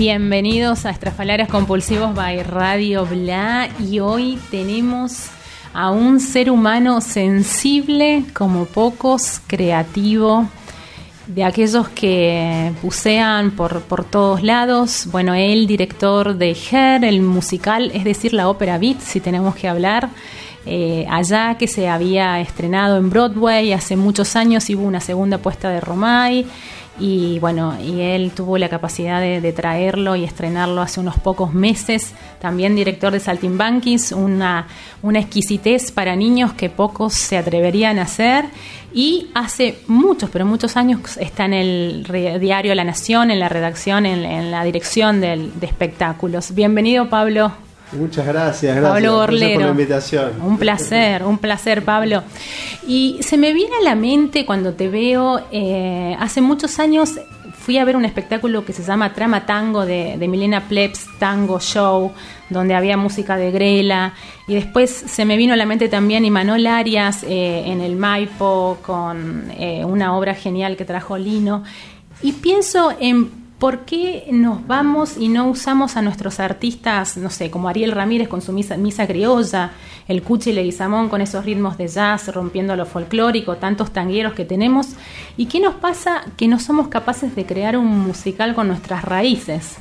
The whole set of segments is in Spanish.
Bienvenidos a Estrafalarios Compulsivos by Radio Bla y hoy tenemos a un ser humano sensible como pocos, creativo, de aquellos que bucean por, por todos lados. Bueno, él, director de Her, el musical, es decir, la ópera Beat, si tenemos que hablar. Eh, allá que se había estrenado en Broadway hace muchos años y hubo una segunda puesta de Romay y bueno, y él tuvo la capacidad de, traerlo y estrenarlo hace unos pocos meses. También director de Saltimbanquis, una, una exquisitez para niños que pocos se atreverían a hacer. Y hace muchos, pero muchos años está en el diario La Nación, en la redacción, en, la dirección de espectáculos. Bienvenido, Pablo. Muchas gracias, gracias. Pablo Gorlero. por la invitación. Un placer, un placer, Pablo. Y se me viene a la mente cuando te veo, eh, hace muchos años fui a ver un espectáculo que se llama Trama Tango de, Milena Plebs Tango Show, donde había música de Grela. Y después se me vino a la mente también Imanol Arias eh, en el Maipo con eh, una obra genial que trajo Lino. Y pienso en ¿Por qué nos vamos y no usamos a nuestros artistas, no sé, como Ariel Ramírez con su misa, criolla, el Cuchi Leguizamón con esos ritmos de jazz rompiendo lo folclórico, tantos tangueros que tenemos? ¿Y qué nos pasa que no somos capaces de crear un musical con nuestras raíces?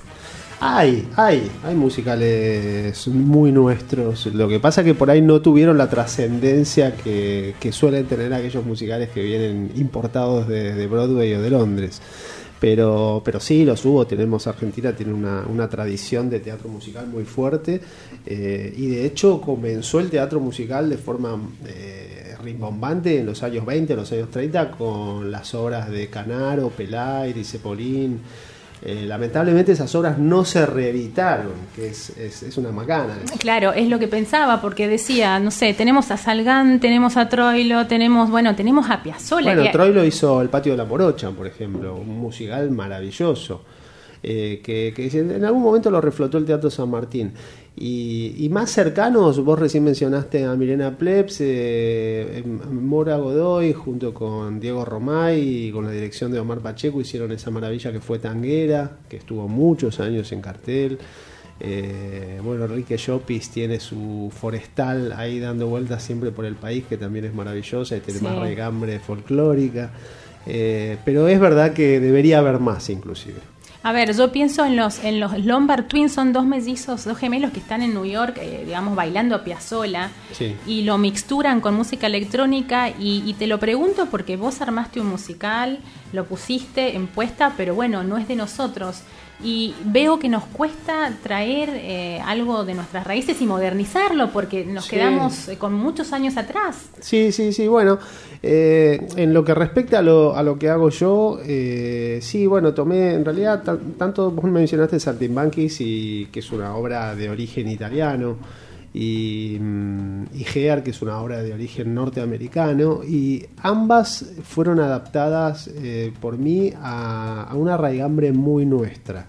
Hay, hay, hay musicales muy nuestros. Lo que pasa es que por ahí no tuvieron la trascendencia que, suelen tener aquellos musicales que vienen importados de Broadway o de Londres. Pero, pero sí, los hubo. Tenemos Argentina, tiene una, una tradición de teatro musical muy fuerte. Eh, y de hecho comenzó el teatro musical de forma eh, rimbombante en los años 20, en los años 30, con las obras de Canaro, Pelaire y Cepolín. Eh, lamentablemente esas obras no se reeditaron, que es, es, una macana. Claro, es lo que pensaba, porque decía, no sé, tenemos a Salgán, tenemos a Troilo, tenemos, bueno, tenemos a Piazzolla. Bueno, Troilo hizo El Patio de la Morocha, por ejemplo, un musical maravilloso. Eh, que, en algún momento lo reflotó el Teatro San Martín. Y, más cercanos, vos recién mencionaste a Milena Plebs, eh, Mora Godoy, junto con Diego Romay y con la dirección de Omar Pacheco, hicieron esa maravilla que fue Tanguera, que estuvo muchos años en cartel. Eh, bueno, Enrique Llopis tiene su forestal ahí dando vueltas siempre por el país, que también es maravillosa y tiene más regambre folclórica. pero es verdad que debería haber más, inclusive. A ver, yo pienso en los, en los Lombard Twins, son dos mellizos, dos gemelos que están en New York, eh, digamos, bailando a Piazzola, y lo mixturan con música electrónica, y, y, te lo pregunto porque vos armaste un musical, lo pusiste en puesta, pero bueno, no es de nosotros y veo que nos cuesta traer eh, algo de nuestras raíces y modernizarlo porque nos quedamos eh, con muchos años atrás. Sí, sí, sí, bueno, eh, en lo que respecta a lo, a lo que hago yo, sí, bueno, tomé, en realidad, tanto vos mencionaste Saltimbanquis, y que es una obra de origen italiano, y, mm, y Gear, que es una obra de origen norteamericano, y ambas fueron adaptadas eh, por mí a, una raigambre muy nuestra.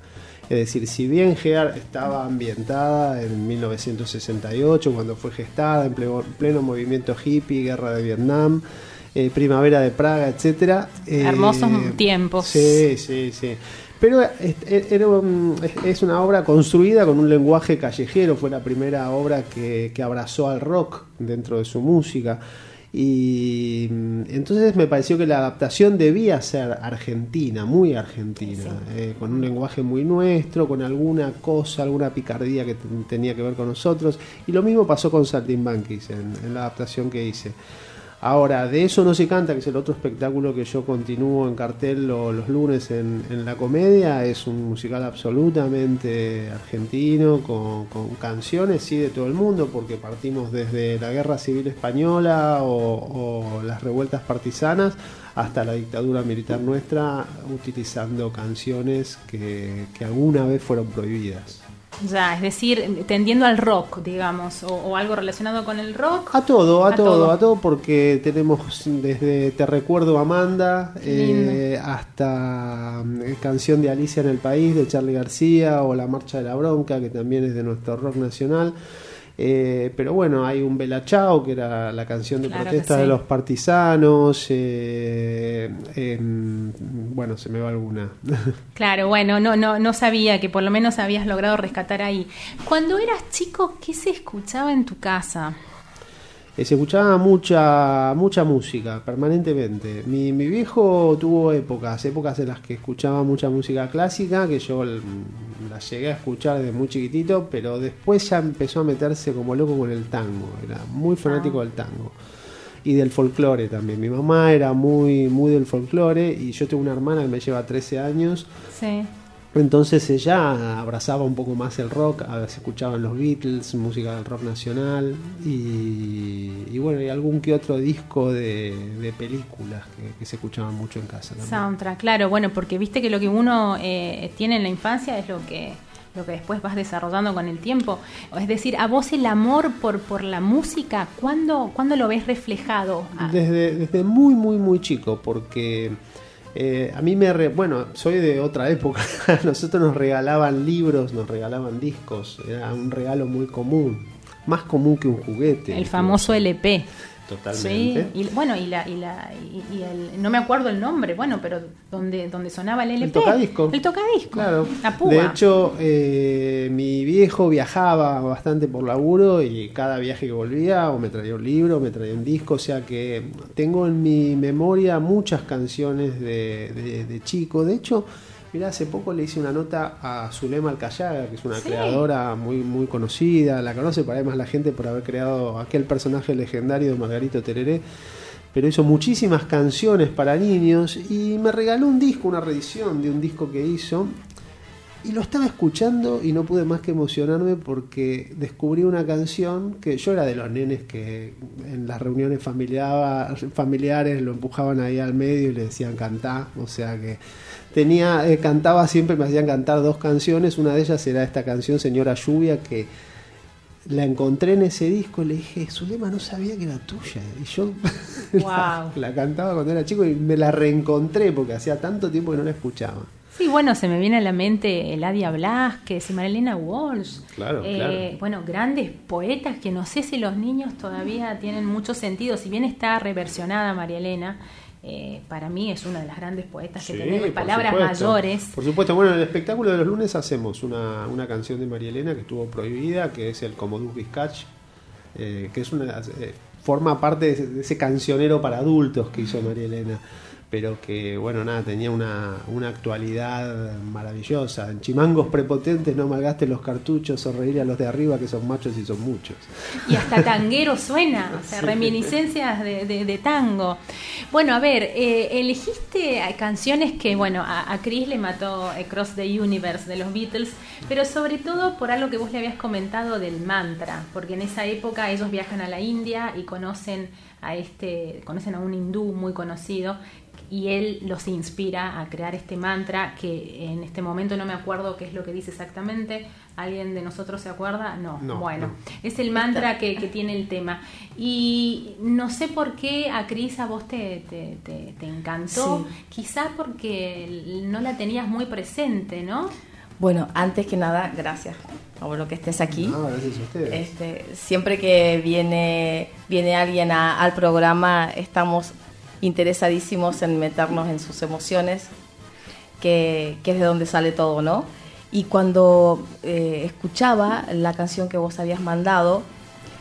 Es decir, si bien Gear estaba ambientada en 1968, cuando fue gestada, en pleno, pleno movimiento hippie, guerra de Vietnam, eh, primavera de Praga, etcétera. eh, Hermosos tiempos. Sí, sí, sí. Pero es, era un- es- una obra construida con un lenguaje callejero, fue la primera obra que, que abrazó al rock dentro de su música. Y mm, entonces me pareció que la adaptación debía ser argentina, muy argentina, eh, con un lenguaje muy nuestro, con alguna cosa, alguna picardía que tenía que ver con nosotros. Y lo mismo pasó con Saltimbanquis en, en la adaptación que hice. Ahora, de eso no se canta, que es el otro espectáculo que yo continúo en cartel lo- los lunes en, la comedia. Es un musical absolutamente argentino, con, canciones, sí, de todo el mundo, porque partimos desde la Guerra Civil Española o, o las revueltas partisanas hasta la dictadura militar nuestra, utilizando canciones que, que alguna vez fueron prohibidas. Ya, es decir, tendiendo al rock, digamos, o, o algo relacionado con el rock. A todo, a, A todo, todo. a todo, porque tenemos desde Te recuerdo Amanda eh, hasta mm, canción de Alicia en el País de Charlie García o La Marcha de la Bronca, que también es de nuestro rock nacional. Eh, pero bueno, hay un Bella Chao, que era la canción de Claro protesta de los partisanos. eh, em, bueno, se me va alguna. Claro, bueno, no, no, no sabía que por lo menos habías logrado rescatar ahí. Cuando eras chico, ¿qué se escuchaba en tu casa? Eh, se escuchaba mucha mucha música permanentemente. Mi, mi viejo tuvo épocas, épocas en las que escuchaba mucha música clásica, que yo la llegué a escuchar desde muy chiquitito, pero después ya empezó a meterse como loco con el tango. Era muy fanático del tango. Y del folclore también. Mi mamá era muy, muy del folclore y yo tengo una hermana que me lleva 13 años. Sí. Entonces ella abrazaba un poco más el rock, a veces escuchaban los Beatles, música del rock nacional y, y bueno, y algún que otro disco de, de películas que, que se escuchaban mucho en casa también. Soundtrack, claro, bueno, porque viste que lo que uno eh, tiene en la infancia es lo que lo que después vas desarrollando con el tiempo. Es decir, a vos el amor por, por la música, ¿cuándo, ¿cuándo lo ves reflejado? Ah, Desde, desde muy, muy, muy chico, porque eh, a mí me... re- bueno, soy de otra época, a nosotros nos regalaban libros, nos regalaban discos, era un regalo muy común, más común que un juguete. el famoso LP. Totalmente. Sí, y bueno, y la, y la y, y el, no me acuerdo el nombre, bueno, pero donde, donde sonaba el LP. El tocadisco. El tocadisco. Claro. La púa. De hecho, eh, mi viejo viajaba bastante por laburo y cada viaje que volvía o me traía un libro, o me traía un disco, o sea que tengo en mi memoria muchas canciones de, de- de chico. De hecho, mira, hace poco le hice una nota a Zulema Alcayaga, que es una Sí. creadora muy muy conocida, la conoce por ahí más la gente por haber creado aquel personaje legendario de Margarito Tereré pero hizo muchísimas canciones para niños y me regaló un disco, una reedición de un disco que hizo. Y lo estaba escuchando y no pude más que emocionarme porque descubrí una canción que yo era de los nenes que en las reuniones familiar- familiares lo empujaban ahí al medio y le decían cantar. O sea que tenía, eh, cantaba siempre, me hacían cantar dos canciones. Una de ellas era esta canción, Señora Lluvia, que la encontré en ese disco y le dije, Zulema no sabía que era tuya. Y yo la, Wow. la cantaba cuando era chico y me la reencontré porque hacía tanto tiempo que no la escuchaba. Sí, bueno, se me viene a la mente Eladia Blasquez y Marilena Walsh. Claro, Eh, claro. Bueno, grandes poetas que no sé si los niños todavía tienen mucho sentido. Si bien está reversionada María Elena, eh, para mí es una de las grandes poetas que tenemos. Palabras supuesto. mayores. Por supuesto, bueno, en el espectáculo de los lunes hacemos una, una canción de María Elena que estuvo prohibida, que es el Comodus Vizcach, eh, que es una eh, forma parte de ese, de ese cancionero para adultos que hizo María Elena. Pero que, bueno, nada, tenía una, una actualidad maravillosa. En chimangos prepotentes no malgaste los cartuchos, sonreír a los de arriba que son machos y son muchos. Y hasta tanguero suena, o sea, reminiscencias de, de- de tango. Bueno, a ver, eh, elegiste canciones que, bueno, a, a Chris le mató Across the Universe de los Beatles, pero sobre todo por algo que vos le habías comentado del mantra, porque en esa época ellos viajan a la India y conocen a este, conocen a un hindú muy conocido y él los inspira a crear este mantra que en este momento no me acuerdo qué es lo que dice exactamente. ¿Alguien de nosotros se acuerda? No. No, bueno, no. es el mantra que, que tiene el tema. Y no sé por qué a Cris a vos te, te, te- te encantó. Quizá porque no la tenías muy presente, ¿no? Bueno, antes que nada, gracias por lo que estés aquí. No, gracias a ustedes. Este, siempre que viene, viene alguien a- al programa, estamos interesadísimos en meternos en sus emociones, que, que es de donde sale todo, ¿no? Y cuando eh, escuchaba la canción que vos habías mandado,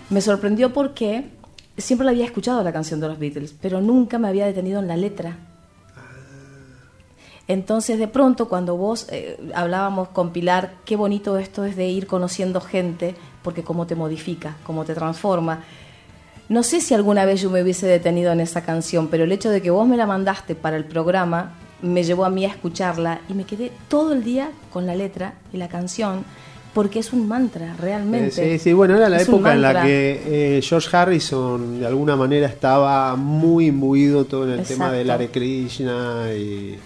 me sorprendió porque siempre la había escuchado la canción de los Beatles, pero nunca me había detenido en la letra. Entonces, de pronto, cuando vos eh, hablábamos con Pilar, qué bonito esto es de ir conociendo gente, porque cómo te modifica, cómo te transforma. No sé si alguna vez yo me hubiese detenido en esa canción, pero el hecho de que vos me la mandaste para el programa me llevó a mí a escucharla y me quedé todo el día con la letra y la canción, porque es un mantra, realmente. Eh, sí, sí, bueno, era la Es época en la que eh, George Harrison de alguna manera estaba muy imbuido todo en el tema del Exacto. Hare Krishna y...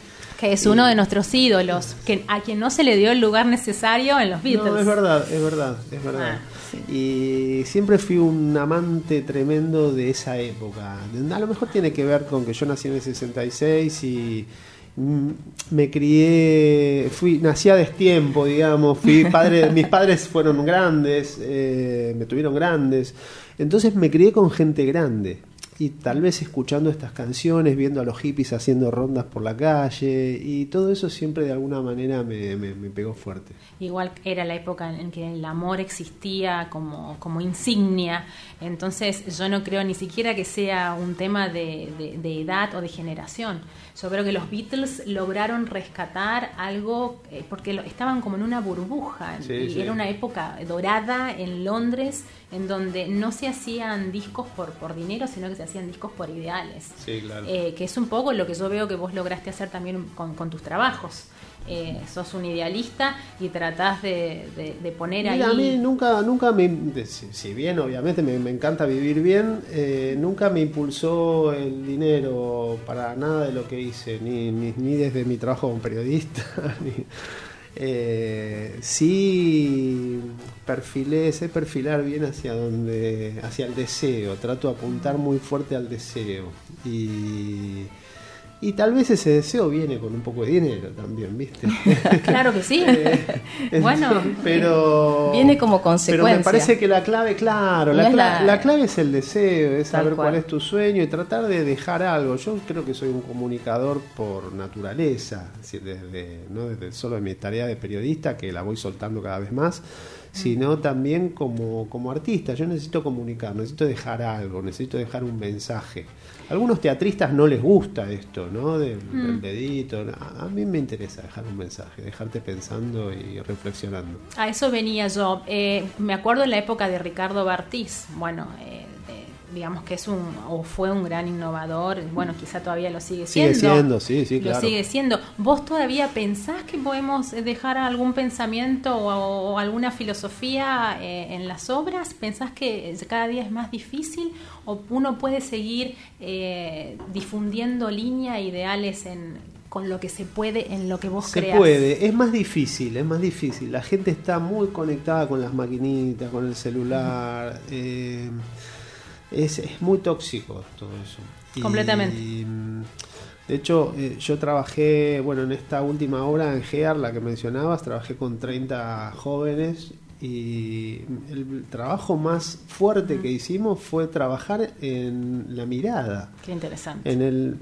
Que es uno de nuestros ídolos, que a quien no se le dio el lugar necesario en los Beatles. No, es verdad, es verdad, es verdad. Ah, Y siempre fui un amante tremendo de esa época. A lo mejor tiene que ver con que yo nací en el 66 y mm, me crié, fui, nací a destiempo, digamos, fui padre, mis padres fueron grandes, eh, me tuvieron grandes, entonces me crié con gente grande. Y tal vez escuchando estas canciones, viendo a los hippies haciendo rondas por la calle, y todo eso siempre de alguna manera me, me- pegó fuerte. Igual era la época en que el amor existía como, como insignia, entonces yo no creo ni siquiera que sea un tema de- de edad o de generación. Yo creo que los Beatles lograron rescatar algo eh, porque lo- estaban como en una burbuja Sí, y sí. era una época dorada en Londres en donde no se hacían discos por, por dinero, sino que se hacían discos por ideales. Sí, claro. Eh, que es un poco lo que yo veo que vos lograste hacer también con, con tus trabajos. Eh, sos un idealista y tratás de, de- de poner Mira, a mí ahí. nunca, nunca me, si, si bien obviamente me, me encanta vivir bien, eh, nunca me impulsó el dinero para nada de lo que hice, ni, ni, ni desde mi trabajo como periodista, ni, eh, sí perfilé, sé perfilar bien hacia donde, hacia el deseo, trato de apuntar muy fuerte al deseo y, y tal vez ese deseo viene con un poco de dinero también, ¿viste? Claro que sí. Eh, bueno, pero Viene como Pero consecuencia. me parece que la clave, claro, la, No es cla- la- la clave es el deseo, es saber cual. cuál es tu sueño y tratar de dejar algo. Yo creo que soy un comunicador por naturaleza, es decir, desde, no desde solo de mi tarea de periodista, que la voy soltando cada vez más, sino también como, como artista. Yo necesito comunicar, necesito dejar algo, necesito dejar un mensaje. A algunos teatristas no les gusta esto, ¿no? Del, del dedito. A, a mí me interesa dejar un mensaje, dejarte pensando y reflexionando. a eso venía yo. Eh, me acuerdo en la época de Ricardo Bartiz. Bueno, eh, digamos que es un o fue un gran innovador. Bueno, quizá todavía lo sigue Sigue siendo. siendo, sí, sí, Lo claro. sigue siendo. ¿Vos todavía pensás que podemos dejar algún pensamiento o, o alguna filosofía eh, en las obras? ¿Pensás que cada día es más difícil o uno puede seguir eh, difundiendo línea, ideales en, con lo que se puede, en lo que vos Se creas? puede, es más difícil, es más difícil. La gente está muy conectada con las maquinitas, con el celular. eh, es, es muy tóxico todo eso. Completamente. mm, de hecho, eh, yo trabajé, bueno, en esta última obra en GEAR, la que mencionabas, trabajé con 30 jóvenes y el trabajo más fuerte que hicimos fue trabajar en la mirada Qué interesante. en el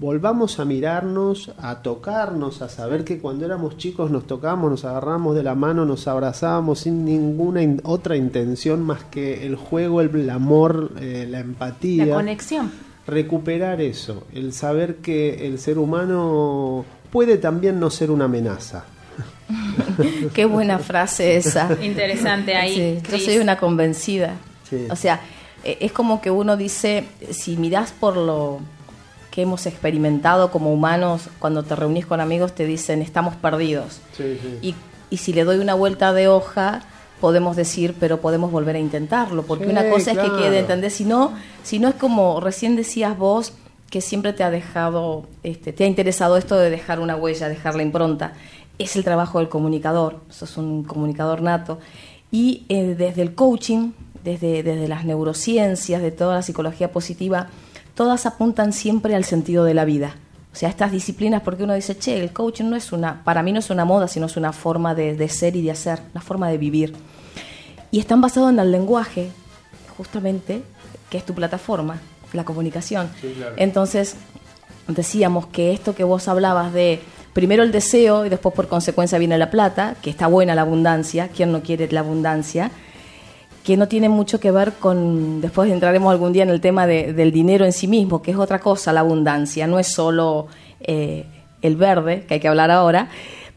volvamos a mirarnos, a tocarnos, a saber que cuando éramos chicos nos tocábamos, nos agarramos de la mano, nos abrazábamos sin ninguna in- otra intención más que el juego, el, el amor, eh, la empatía. La conexión. Recuperar eso, el saber que el ser humano puede también no ser una amenaza. Qué buena frase esa. Interesante ahí. Sí, yo soy una convencida. Sí. O sea, eh, es como que uno dice, si mirás por lo que hemos experimentado como humanos, cuando te reunís con amigos te dicen, estamos perdidos. Y, y si le doy una vuelta de hoja, podemos decir, pero podemos volver a intentarlo, porque Sí, una cosa es que quede, ¿entendés? Si no, si no es como recién decías vos, que siempre te ha dejado, este, te ha interesado esto de dejar una huella, dejar la impronta. Es el trabajo del comunicador, sos un comunicador nato. Y eh, desde el coaching, desde, desde las neurociencias, de toda la psicología positiva, todas apuntan siempre al sentido de la vida. O sea, estas disciplinas, porque uno dice, che, el coaching no es una, para mí no es una moda, sino es una forma de, de ser y de hacer, una forma de vivir. Y están basados en el lenguaje, justamente, que es tu plataforma, la comunicación. Entonces, decíamos que esto que vos hablabas de primero el deseo y después por consecuencia viene la plata, que está buena la abundancia, ¿quién no quiere la abundancia? que no tiene mucho que ver con, después entraremos algún día en el tema de- del dinero en sí mismo, que es otra cosa la abundancia, no es solo eh, el verde, que hay que hablar ahora,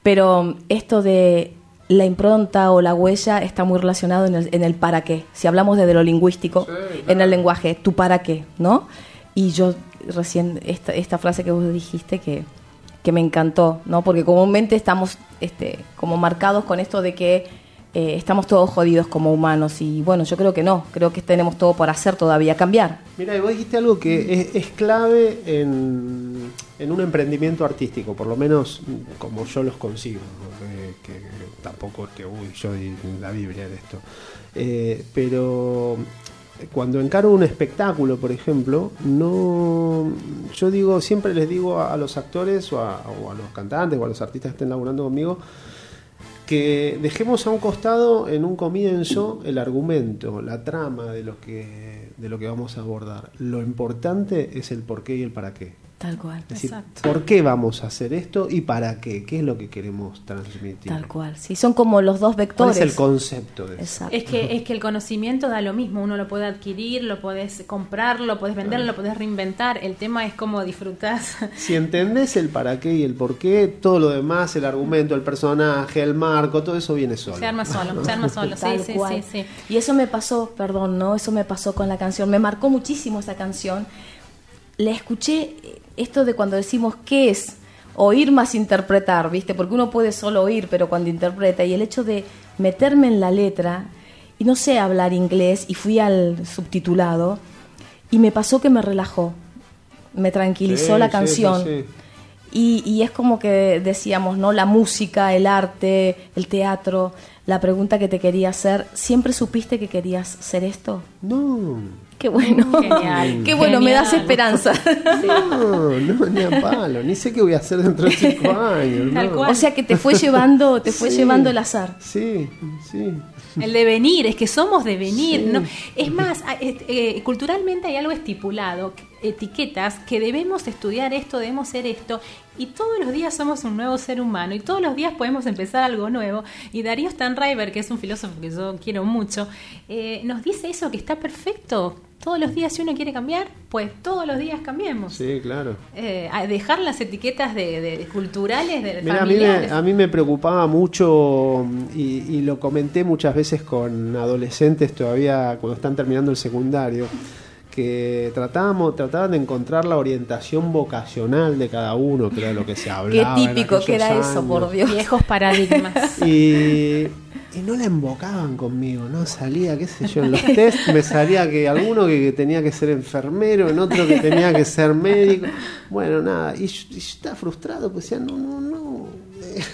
pero esto de la impronta o la huella está muy relacionado en el, en el para qué. Si hablamos desde lo lingüístico, en el lenguaje, tu para qué, ¿no? Y yo recién, esta, esta frase que vos dijiste que, que me encantó, ¿no? Porque comúnmente estamos este, como marcados con esto de que eh, estamos todos jodidos como humanos y bueno, yo creo que no, creo que tenemos todo por hacer todavía, cambiar. Mira, y vos dijiste algo que es, es clave en, en un emprendimiento artístico, por lo menos como yo los consigo, ¿no? que, que tampoco es que, uy, yo la Biblia de esto. Eh, pero cuando encaro un espectáculo, por ejemplo, no, yo digo, siempre les digo a, los actores o a, o a los cantantes o a los artistas que estén laburando conmigo, que dejemos a un costado en un comienzo el argumento, la trama de lo que de lo que vamos a abordar. Lo importante es el por qué y el para qué. Tal cual. Es decir, Exacto. ¿por qué vamos a hacer esto y para qué? ¿Qué es lo que queremos transmitir? Tal cual. Sí, son como los dos ¿Cuál vectores. es el concepto de eso? Es que, es que el conocimiento da lo mismo, uno lo puede adquirir, lo puedes comprar, lo puedes vender, lo puedes reinventar. El tema es cómo disfrutas. Si entendés el para qué y el por qué, todo lo demás, el argumento, el personaje, el marco, todo eso viene solo. Se arma solo, se arma solo. Sí, Tal sí, cual. sí, sí. Y eso me pasó, perdón, ¿no? Eso me pasó con la canción. Me marcó muchísimo esa canción. La escuché, esto de cuando decimos qué es oír más interpretar, ¿viste? Porque uno puede solo oír, pero cuando interpreta. Y el hecho de meterme en la letra, y no sé hablar inglés, y fui al subtitulado, y me pasó que me relajó. Me tranquilizó Sí, la canción. sí, sí. Y, y es como que decíamos, ¿no? La música, el arte, el teatro. La pregunta que te quería hacer, ¿siempre supiste que querías ser esto? No, Qué bueno. Genial, Qué bueno, me das esperanza. no, no, ni a palo, ni sé qué voy a hacer dentro de cinco años. Tal no. cual. o sea que te fue llevando, te fue Sí. llevando el azar. Sí, sí. El devenir, es que somos devenir. Sí. ¿no? Es más, et- eh, culturalmente hay algo estipulado, etiquetas, que debemos estudiar esto, debemos ser esto, y todos los días somos un nuevo ser humano, y todos los días podemos empezar algo nuevo. Y Darío Stanriver, que es un filósofo que yo quiero mucho, eh, nos dice eso, que está perfecto. Todos los días, si uno quiere cambiar, pues todos los días cambiemos. Sí, claro. Eh, a dejar las etiquetas de, de- de culturales, de Mira, a mí, me, a mí me preocupaba mucho y, y lo comenté muchas veces con adolescentes todavía cuando están terminando el secundario, que tratábamos, trataban de encontrar la orientación vocacional de cada uno, que era lo que se Qué hablaba. en típico que era eso, por. Dios. Viejos paradigmas. Y, y no la embocaban conmigo, ¿no? Salía, qué sé yo, en los test me salía que alguno que, que tenía que ser enfermero, en otro que tenía que ser médico. Bueno, nada, y yo, y yo estaba frustrado, pues decía, no, no, no.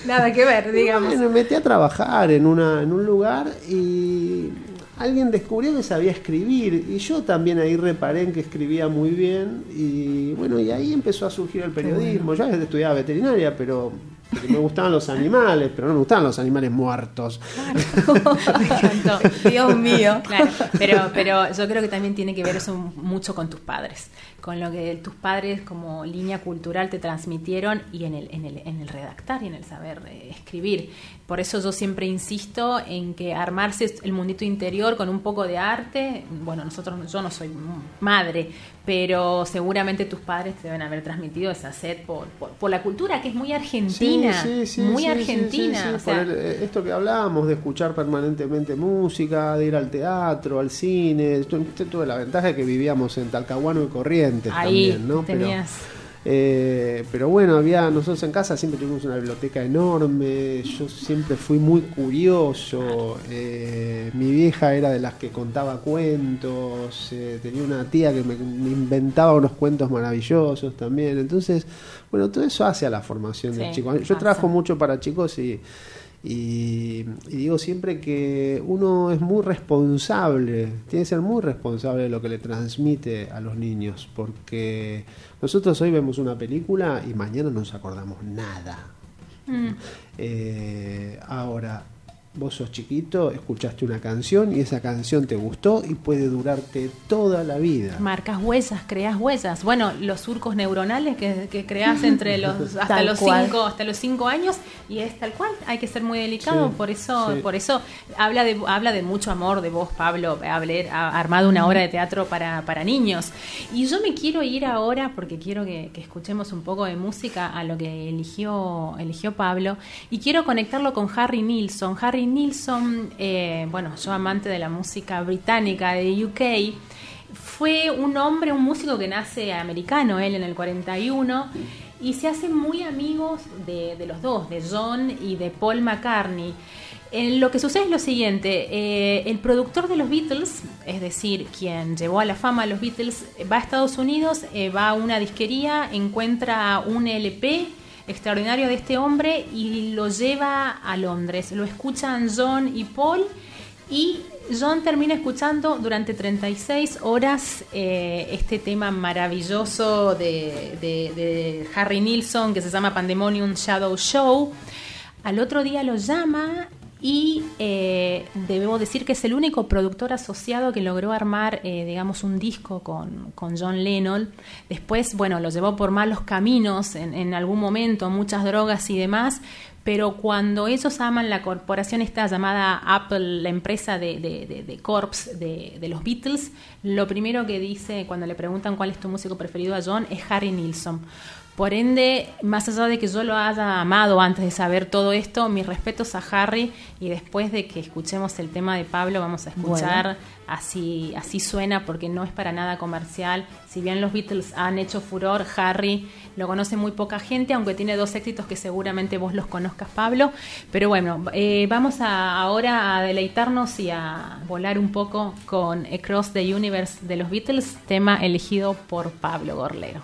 Nada que ver, digamos. bueno, me metí a trabajar en, una, en un lugar y alguien descubrió que sabía escribir y yo también ahí reparé en que escribía muy bien y bueno, y ahí empezó a surgir el periodismo. Yo estudiaba veterinaria, pero me gustaban los animales, pero no me gustaban los animales muertos. Me encantó. Dios mío. Claro, pero, pero yo creo que también tiene que ver eso mucho con tus padres, con lo que tus padres como línea cultural te transmitieron y en el, en el, en el redactar y en el saber eh, escribir. Por eso yo siempre insisto en que armarse el mundito interior con un poco de arte, bueno, nosotros, yo no soy madre, pero seguramente tus padres te deben haber transmitido esa sed por, por, por la cultura que es muy argentina, Sí, sí, sí, muy argentina. o sea, por el- eh, esto que hablábamos de escuchar permanentemente música, de ir al teatro, al cine. Tu- tu- Tuve la ventaja de que vivíamos en Talcahuano y Corrientes ahí también, ¿no? Pero- tenías... Eh, pero bueno, había nosotros en casa siempre tuvimos una biblioteca enorme, yo siempre fui muy curioso, eh, mi vieja era de las que contaba cuentos, eh, tenía una tía que me, me inventaba unos cuentos maravillosos también, entonces, bueno, todo eso hace a la formación del chico. Yo pasa. trabajo mucho para chicos y, Y, y digo siempre que uno es muy responsable, tiene que ser muy responsable de lo que le transmite a los niños, porque nosotros hoy vemos una película y mañana no nos acordamos nada. Mm. Eh, ahora, vos sos chiquito, escuchaste una canción y esa canción te gustó y puede durarte toda la vida. Marcas huellas, creas huellas. Bueno, los surcos neuronales que, que creas entre los hasta los cual. cinco hasta los cinco años y es tal cual. Hay que ser muy delicado. Sí, por eso, sí. por eso habla de habla de mucho amor de vos, Pablo, haber ha armado una obra de teatro para, para niños. Y yo me quiero ir ahora porque quiero que, que escuchemos un poco de música a lo que eligió eligió Pablo y quiero conectarlo con Harry Nilsson. Harry Nilsson, eh, bueno, yo amante de la música británica de UK. Fue un hombre, un músico que nace americano, él en el 41, y se hacen muy amigos de, de los dos, de John y de Paul McCartney. Eh, lo que sucede es lo siguiente, eh, el productor de los Beatles, es decir, quien llevó a la fama a los Beatles, va a Estados Unidos, eh, va a una disquería, encuentra un LP extraordinario de este hombre y lo lleva a Londres. Lo escuchan John y Paul y John termina escuchando durante 36 horas eh, este tema maravilloso de, Harry Nilsson que se llama Pandemonium Shadow Show. Al otro día lo llama y eh, debo decir que es el único productor asociado que logró armar, eh, digamos, un disco con, con John Lennon. Después, bueno, lo llevó por malos caminos en, algún momento, muchas drogas y demás. Pero cuando ellos aman la corporación esta llamada Apple, la empresa de, de, de- de Corps de, de los Beatles, lo primero que dice cuando le preguntan cuál es tu músico preferido a John es Harry Nilsson. Por ende, más allá de que yo lo haya amado antes de saber todo esto, mis respetos a Harry y después de que escuchemos el tema de Pablo vamos a escuchar así así suena porque no es para nada comercial. Si bien los Beatles han hecho furor, Harry lo conoce muy poca gente, aunque tiene dos éxitos que seguramente vos los conozcas, Pablo. Pero bueno, eh, vamos a, ahora a deleitarnos y a volar un poco con Across the Universe de los Beatles, tema elegido por Pablo Gorlero.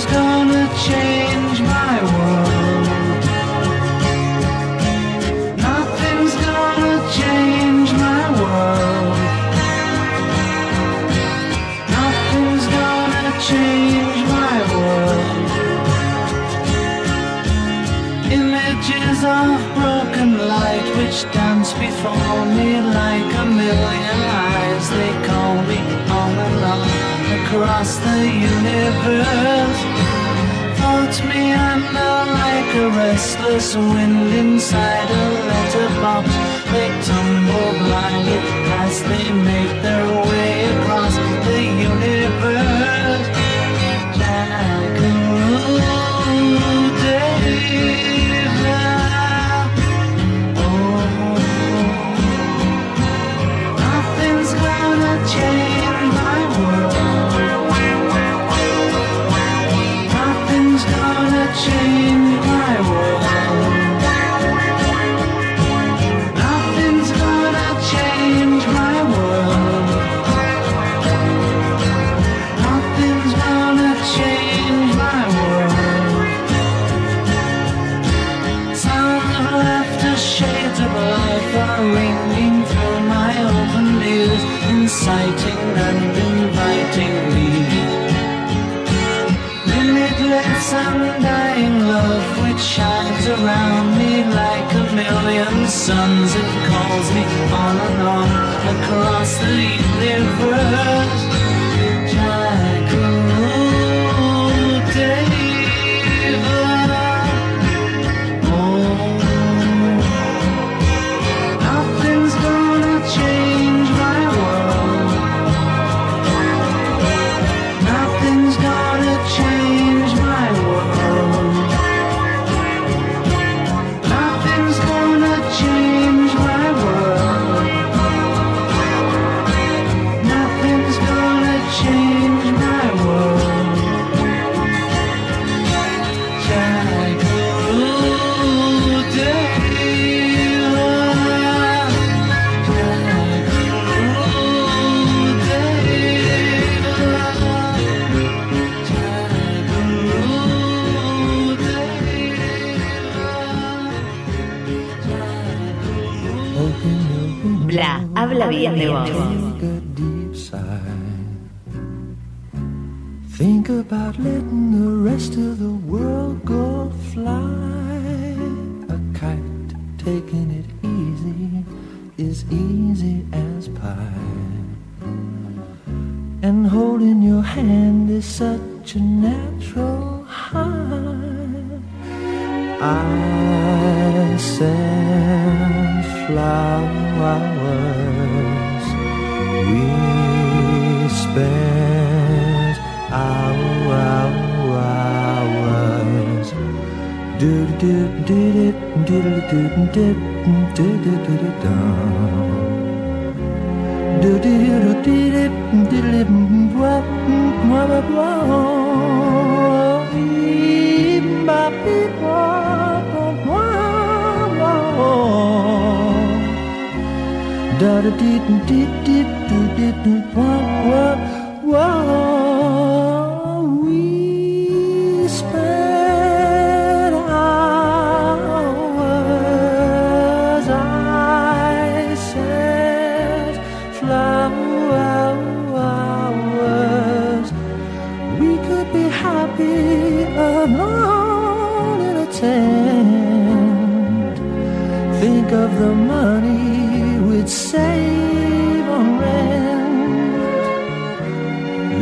Nothing's gonna change my world. Nothing's gonna change my world. Nothing's gonna change my world. Images of broken light which dance before me like a million eyes. They call me on and on across the universe. Float me under like a restless wind inside a letterbox. They tumble blindly as they make their way across the universe.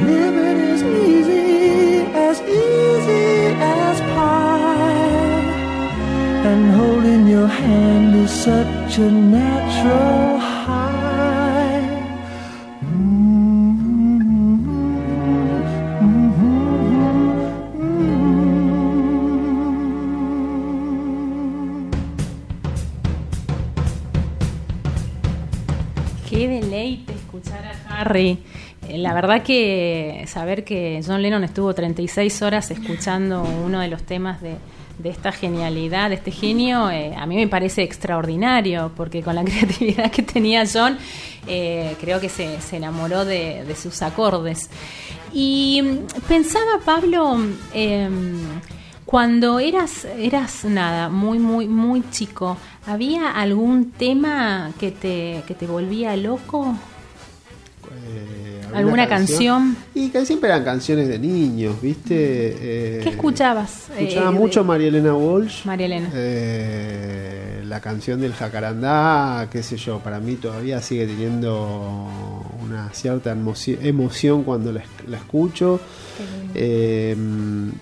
Living is easy, as easy as pie. And holding your hand is such a natural high. Mmm, mmm, mmm. Qué deleite escuchar a Harry. Eh, La verdad que saber que John Lennon estuvo 36 horas escuchando uno de los temas de, esta genialidad, de este genio, eh, a mí me parece extraordinario, porque con la creatividad que tenía John, eh, creo que se, enamoró de, sus acordes. Y pensaba, Pablo, em, cuando eras, eras nada, muy, muy, muy chico, ¿había algún tema que te, que te volvía loco? Eh, ¿Alguna canción? Y que siempre eran canciones de niños, ¿viste? Eh, ¿Qué escuchabas? Escuchaba Eh, de- mucho María Elena Walsh. María Elena. Eh, la canción del jacarandá, qué sé yo, para mí todavía sigue teniendo una cierta emoci- emoción cuando la escucho. Eh,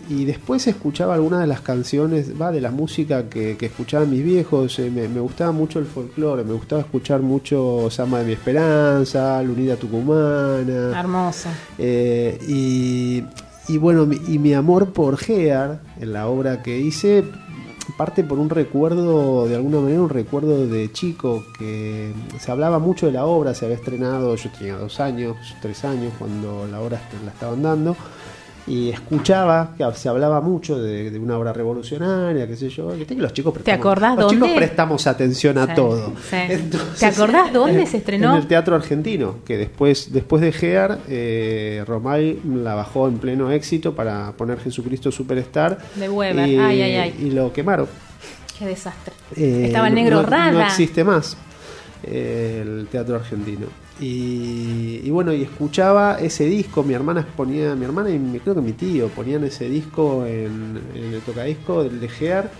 y después escuchaba algunas de las canciones, va, de la música que, que escuchaban mis viejos. eh, me, me gustaba mucho el folclore, me gustaba escuchar mucho Sama de mi Esperanza, Lunida Tucumana. Hermoso. Eh, y, y bueno, mi, y mi amor por Gear, en la obra que hice, parte por un recuerdo, de alguna manera, un recuerdo de chico, que se hablaba mucho de la obra, se había estrenado, yo tenía dos años, tres años, cuando la obra la estaban dando. Y escuchaba que se hablaba mucho de, de una obra revolucionaria, qué sé yo. Que los chicos prestamos, acordás los chicos prestamos atención a Sí, todo. sí. ¿Te acordás dónde se estrenó? En el Teatro Argentino, que después, después de Gear, eh, Romay la bajó en pleno éxito para poner Jesucristo Superstar. De Weber. Y, Ay, ay, ay. y lo quemaron. Qué desastre. Eh, Estaba el negro no. No existe más eh, el teatro argentino. Y, y bueno, y escuchaba ese disco, mi hermana ponía, mi hermana y creo que mi tío ponían ese disco en, en el tocadisco del de Gear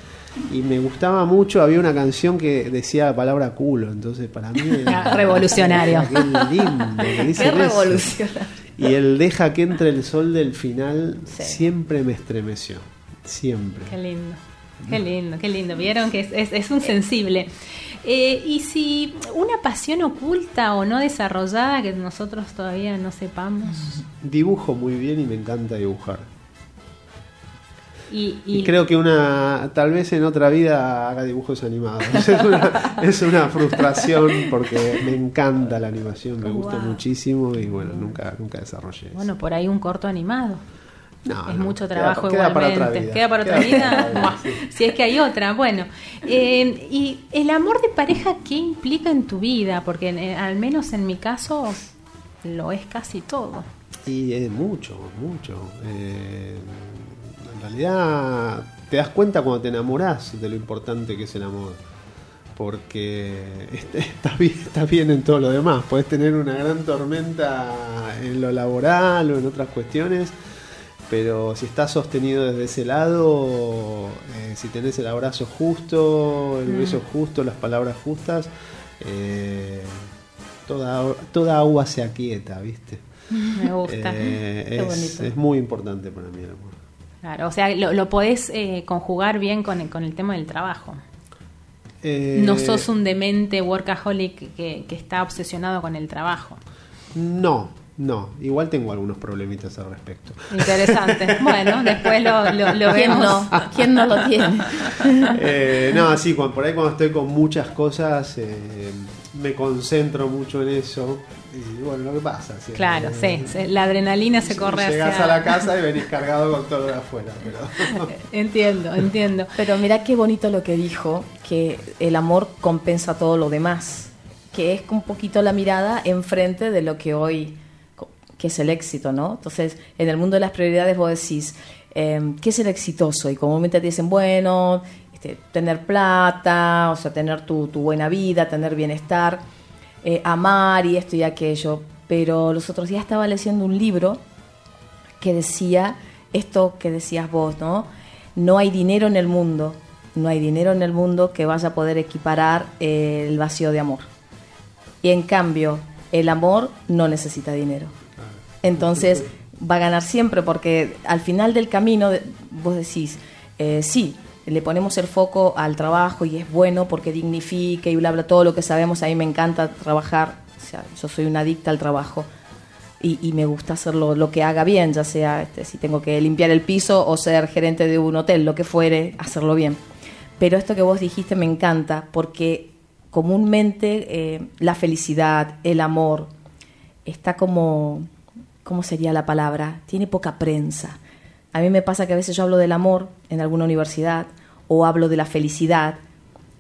y me gustaba mucho, había una canción que decía la palabra culo, entonces para mí era- Revolucionario. era Qué lindo que dicen Qué eso. revolucionario. Y el deja que entre el sol del final Sí. siempre me estremeció, siempre. Qué lindo. Qué lindo, qué lindo. Vieron que es, es- es un sensible. Eh, y si una pasión oculta o no desarrollada que nosotros todavía no sepamos. Dibujo muy bien y me encanta dibujar. Y, Y y- creo que una, tal vez en otra vida haga dibujos animados. Es una, es una frustración porque me encanta la animación, me gusta Wow. muchísimo y bueno, nunca, nunca desarrollé eso. bueno, por ahí un corto animado. No, es no, mucho trabajo queda igualmente. Queda para otra vida. para otra vida, Buah, sí. Si es que hay otra. Bueno, eh, y el amor de pareja, ¿qué implica en tu vida? Porque eh, al menos en mi caso lo es casi todo. Y es mucho, mucho. Eh, en realidad te das cuenta cuando te enamorás de lo importante que es el amor. porque est- estás bien, estás bien en todo lo demás. Puedes tener una gran tormenta en lo laboral o en otras cuestiones, pero si estás sostenido desde ese lado, eh, si tenés el abrazo justo, el beso justo, las palabras justas, eh, toda, toda agua se aquieta, ¿viste? Me gusta. Eh, Qué es, bonito. es muy importante para mí el amor. Claro, o sea, lo, lo podés conjugar bien con el, con el tema del trabajo. No sos un demente workaholic que, que está obsesionado con el trabajo. No, no. Igual tengo algunos problemitas al respecto. Interesante. bueno, después lo, lo, lo ¿Quién vemos. no? ¿Quién no lo tiene? Eh, no, sí, cuando, por ahí cuando estoy con muchas cosas, eh, me concentro mucho en eso. Y bueno, lo que pasa. sí, Claro, eh, sí, sí, la adrenalina se corre Llegás hacia... a la casa y venís cargado con todo lo de afuera. Pero... Entiendo, entiendo. Pero mira qué bonito lo que dijo, que el amor compensa todo lo demás, que es un poquito la mirada enfrente de lo que hoy, es el éxito, ¿no? Entonces, en el mundo de las prioridades vos decís, eh, ¿qué es el exitoso? Y comúnmente te dicen, bueno, este, tener plata, o sea, tener tu, tu buena vida, tener bienestar, eh, amar y esto y aquello. Pero los otros días estaba leyendo un libro que decía esto que decías vos, ¿no? No hay dinero en el mundo, no hay dinero en el mundo que vaya a poder equiparar eh, el vacío de amor. Y en cambio, el amor no necesita dinero. Entonces va a ganar siempre porque al final del camino vos decís, eh, sí, le ponemos el foco al trabajo y es bueno porque dignifica y bla, bla, todo lo que sabemos, a mí me encanta trabajar, o sea, yo soy una adicta al trabajo y, y me gusta hacerlo lo que haga bien, ya sea este, si tengo que limpiar el piso o ser gerente de un hotel, lo que fuere, hacerlo bien. Pero esto que vos dijiste me encanta porque comúnmente eh, la felicidad, el amor, está como, ¿cómo sería la palabra? Tiene poca prensa. A mí me pasa que a veces yo hablo del amor en alguna universidad o hablo de la felicidad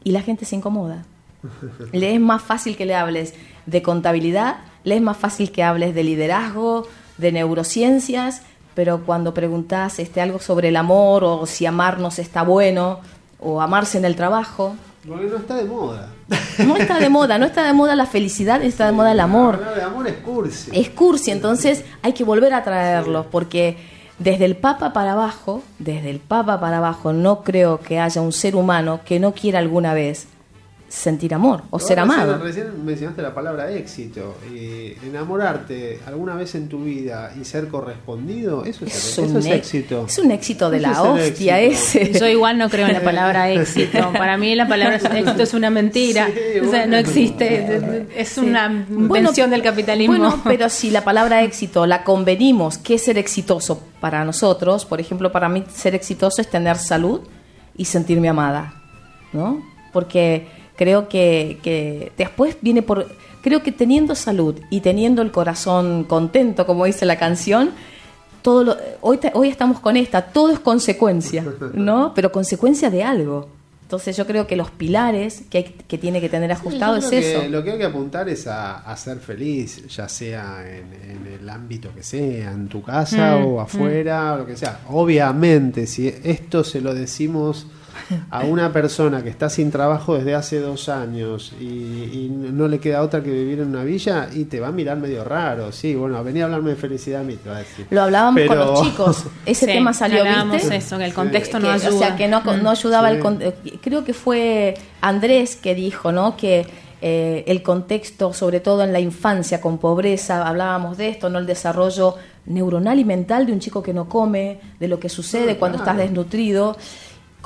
y la gente se incomoda. Le es más fácil que le hables de contabilidad, le es más fácil que hables de liderazgo, de neurociencias, pero cuando preguntas este, algo sobre el amor o si amarnos está bueno o amarse en el trabajo, Porque no está de moda. no está de moda, no está de moda la felicidad, está de moda el amor. De amor es cursi. Es cursi, entonces hay que volver a traerlo, porque desde el Papa para abajo, desde el Papa para abajo, no creo que haya un ser humano que no quiera alguna vez sentir amor o ser recién- amado. Recién mencionaste la palabra éxito. Y enamorarte alguna vez en tu vida y ser correspondido, eso es, Es eso un, es e- éxito. es un éxito de la es hostia éxito. ese. Yo igual no creo en la palabra éxito. Para mí la palabra éxito es una mentira. Sí, O sea, no existe. Es una Bueno, invención del capitalismo. Bueno, pero si la palabra éxito la convenimos, ¿qué es ser exitoso para nosotros? Por ejemplo, para mí ser exitoso es tener salud y sentirme amada, ¿no? Porque creo que, que después viene por... Creo que teniendo salud y teniendo el corazón contento, como dice la canción, todo lo, hoy, te- hoy estamos con esta, todo es consecuencia, ¿no? Pero consecuencia de algo. Entonces yo creo que los pilares que, hay, que tiene que tener ajustado es que eso. Lo que hay que apuntar es a, a ser feliz, ya sea en, en el ámbito que sea, en tu casa Mm, o afuera, o lo que sea. Obviamente, si esto se lo decimos a una persona que está sin trabajo desde hace dos años y, y no le queda otra que vivir en una villa y te va a mirar medio raro, sí, bueno, venía a hablarme de felicidad a mí, te va a decir. Lo hablábamos con los chicos. Ese Sí, tema salió, hablábamos ¿viste? eso, que el Sí. contexto no ayuda. O sea, que no, no ayudaba Sí. el con- Creo que fue Andrés que dijo, ¿no? Que eh, el contexto, sobre todo en la infancia con pobreza, hablábamos de esto, ¿no? El desarrollo neuronal y mental de un chico que no come, de lo que sucede Ah, cuando claro. estás desnutrido.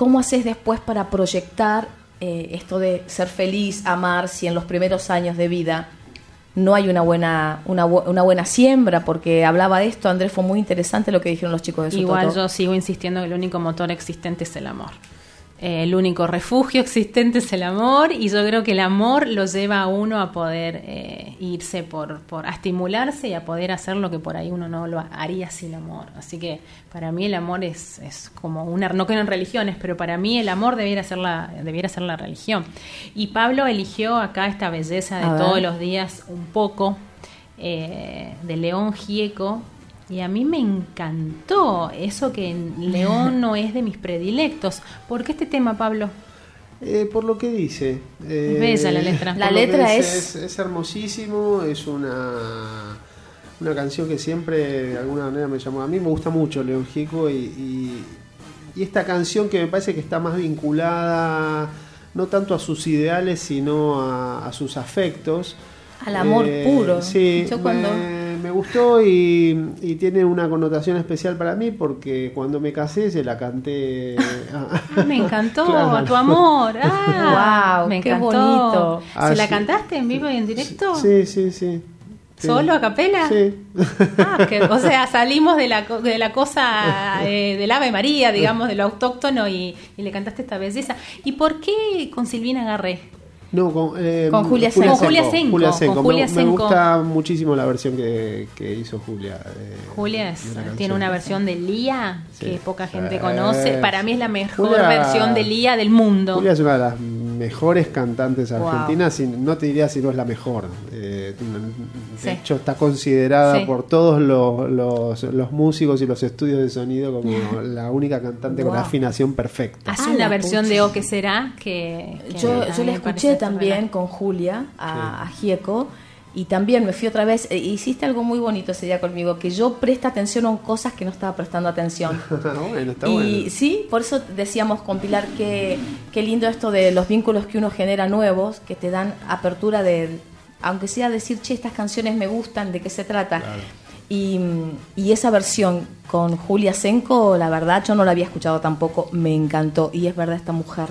¿Cómo haces después para proyectar eh, esto de ser feliz, amar, si en los primeros años de vida no hay una buena, una, bu- una buena siembra? Porque hablaba de esto, Andrés, fue muy interesante lo que dijeron los chicos de su Igual yo sigo insistiendo que el único motor existente es el amor. Eh, el único refugio existente es el amor y yo creo que el amor lo lleva a uno a poder eh, irse por, por a estimularse y a poder hacer lo que por ahí uno no lo haría sin amor. Así que para mí el amor es, es como una no creo en religiones, pero para mí el amor debiera ser la debiera ser la religión. Y Pablo eligió acá esta belleza de todos los días un poco eh, de León Gieco y a mí me encantó eso que León no es de mis predilectos. ¿Por qué este tema, Pablo? Eh, por lo que dice. Eh, bella la letra. por La letra dice, es- es... hermosísimo, es una, una canción que siempre de alguna manera me llamó. A mí me gusta mucho León Gieco y, y, y esta canción que me parece que está más vinculada no tanto a sus ideales, sino a, a sus afectos. Al amor puro. Sí, Yo cuando- me, me gustó y, y tiene una connotación especial para mí porque cuando me casé se la canté. Ah, me encantó, Claro. a tu amor. Ah, Guau, me qué encantó. bonito. ¿Se la Así- cantaste en vivo y en directo? Sí, sí, sí. Sí. ¿Solo a capela? Sí. Ah, que- o sea, salimos de la, co- de la cosa eh, del Ave María, digamos, de lo autóctono y, y le cantaste esta belleza. ¿Y por qué con Silvina Garré? No, con, eh, Con Julia Senco. Con Julia Senco, Julia con Senco. Julia me, me Senco. gusta muchísimo la versión que, que hizo Julia. eh, Julia es- tiene una versión de Lía Sí. que poca gente Sí. conoce. Para mí es la mejor Julia- versión de Lía del mundo. Julia es una de las mejores cantantes Wow. argentinas, y no te diría si no es la mejor. Eh, de Sí. hecho, está considerada Sí. por todos los, los, los músicos y los estudios de sonido como la única cantante con la Wow. afinación perfecta. Hace Ah, una la versión pucha. de O que será que, que Yo, yo la escuché también con Julia a, a Gieco y también me fui otra vez. eh, hiciste algo muy bonito ese día conmigo, que yo presta atención a cosas que no estaba prestando atención. bueno, está y bueno. sí, por eso decíamos con Pilar que qué lindo esto de los vínculos que uno genera nuevos, que te dan apertura de, aunque sea decir, che, estas canciones me gustan, ¿de qué se trata? Y, y esa versión con Julia Senco, la verdad, yo no la había escuchado tampoco, me encantó. Y es verdad, esta mujer.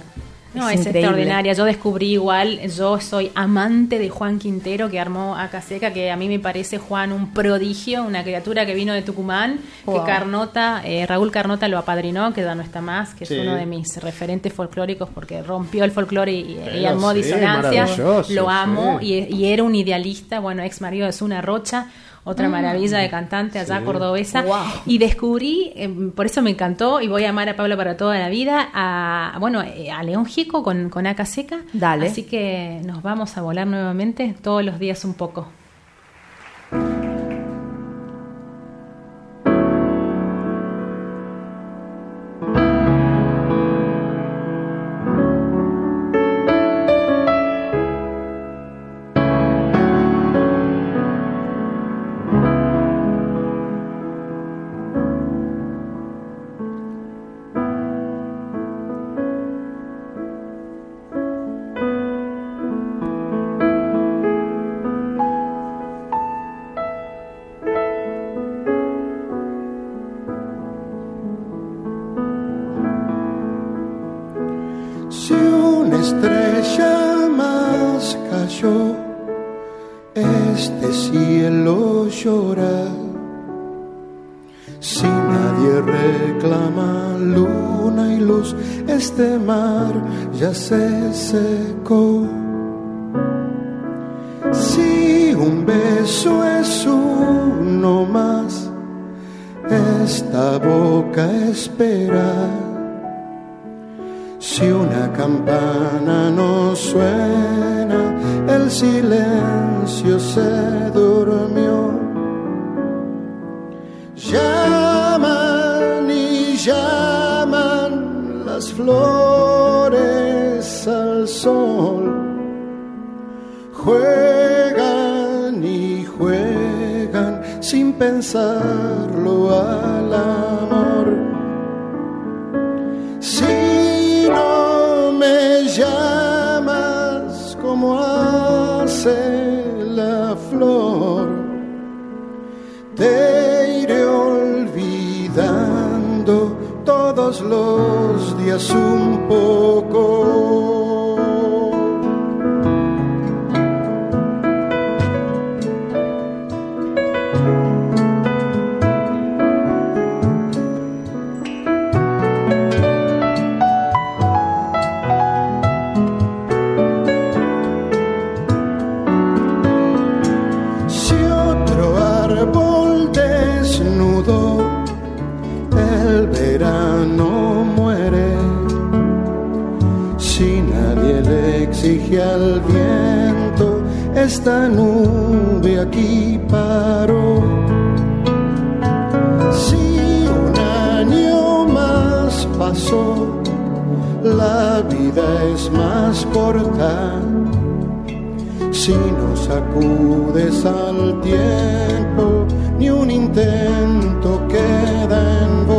No, es, extraordinaria. Yo descubrí igual, yo soy amante de Juan Quintero, que armó Acaseca, que a mí me parece Juan un prodigio, una criatura que vino de Tucumán, Wow. que Carnota, eh, Raúl Carnota lo apadrinó, que ya no está más, que Sí. es uno de mis referentes folclóricos porque rompió el folclore y, armó sí, disonancias. Lo amo sí. y, y era un idealista, bueno, ex marido de Zuna Rocha. Otra maravilla de cantante allá Sí. cordobesa. Wow. Y descubrí, eh, por eso me encantó, y voy a amar a Pablo para toda la vida, a, bueno, eh, a León Gico con, con Aca Seca. Dale. Así que nos vamos a volar nuevamente todos los días un poco. Esta boca espera. Si una campana no suena, el silencio se durmió. Llaman y llaman las flores al sol. Sin pensarlo al amor. Si no me llamas como hace la flor, te iré olvidando todos los días un poco. Esta nube aquí paró. Si un año más pasó, la vida es más corta si no sacudes al tiempo, ni un intento queda en vos.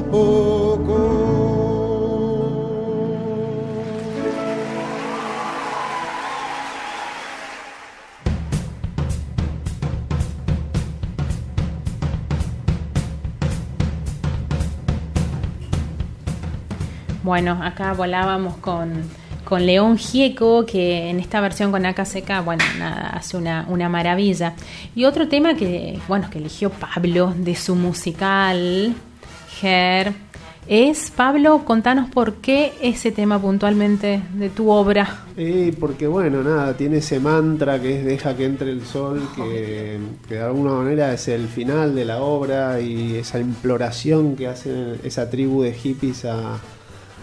Acá volábamos con, con León Gieco, que en esta versión con AKCK, bueno, nada, hace una, una maravilla. Y otro tema que, bueno, que eligió Pablo de su musical, Her, es, Pablo, contanos por qué ese tema puntualmente de tu obra. Y porque bueno, nada, tiene ese mantra que es deja que entre el sol, que, que de alguna manera es el final de la obra y esa imploración que hace esa tribu de hippies a,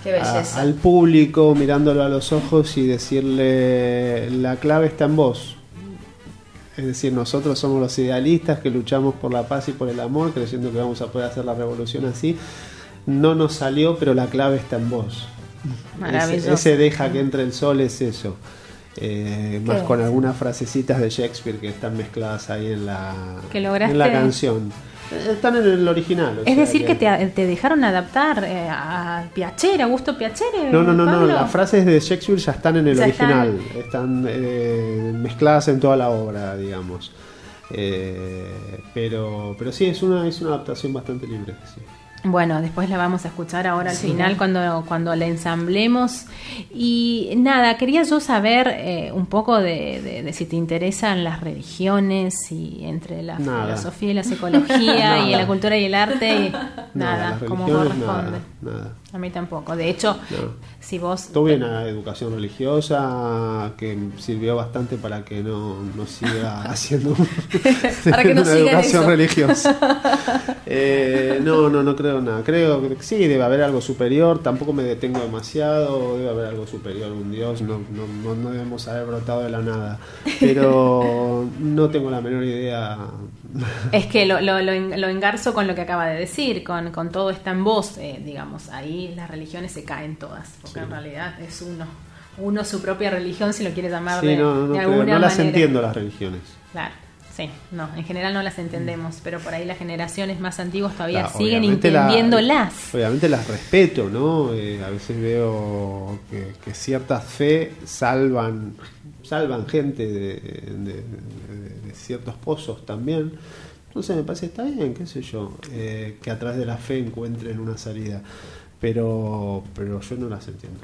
Qué belleza. a- al público mirándolo a los ojos y decirle la clave está en vos. Es decir, nosotros somos los idealistas que luchamos por la paz y por el amor, creyendo que vamos a poder hacer la revolución así. No nos salió, pero la clave está en vos. Maravilloso. Ese, ese deja que entre el sol es eso. Eh, más con algunas frasecitas de Shakespeare que están mezcladas ahí en la, Que lograste- en la canción. Están en el original. Es decir, que te, te dejaron adaptar eh, a Piacere, a Gusto Piacere. No, no, no, no, las frases de Shakespeare ya están en el Ya original, están, eh, mezcladas en toda la obra, digamos. Eh, pero, pero sí, es una, es una adaptación bastante libre. sí. Bueno, después la vamos a escuchar ahora al Sí. final cuando, cuando la ensamblemos. Y nada, quería yo saber eh, un poco de, de- de si te interesan las religiones y entre la Nada. filosofía y la psicología y Nada. la cultura y el arte. Y nada, las como corresponde. Nada, nada. A mí tampoco. De hecho, No. si vos... Tuve una educación religiosa que sirvió bastante para que no, no siga haciendo Para que no una siga educación eso. religiosa. Eh, no, no, no creo nada. Creo que sí, debe haber algo superior. Tampoco me detengo demasiado. Debe haber algo superior, un Dios. No, no, no, no debemos haber brotado de la nada. Pero no tengo la menor idea. Es que lo, lo, lo, en- lo engarzo con lo que acaba de decir, con, con todo está en vos, eh, digamos, ahí las religiones se caen todas, porque en realidad es uno, uno su propia religión, si lo quiere llamar Sí, de, no, no, de creo. alguna no las manera. entiendo las religiones. Claro, sí, no, en general no las entendemos, pero por ahí las generaciones más antiguas todavía Claro, siguen obviamente la- entendiéndolas. obviamente las respeto, ¿no? Eh, a veces veo que, que ciertas fe salvan salvan gente de, de- de- de ciertos pozos también. Entonces me parece está bien, qué sé yo, eh, que a través de la fe encuentren una salida. Pero, pero yo no las entiendo.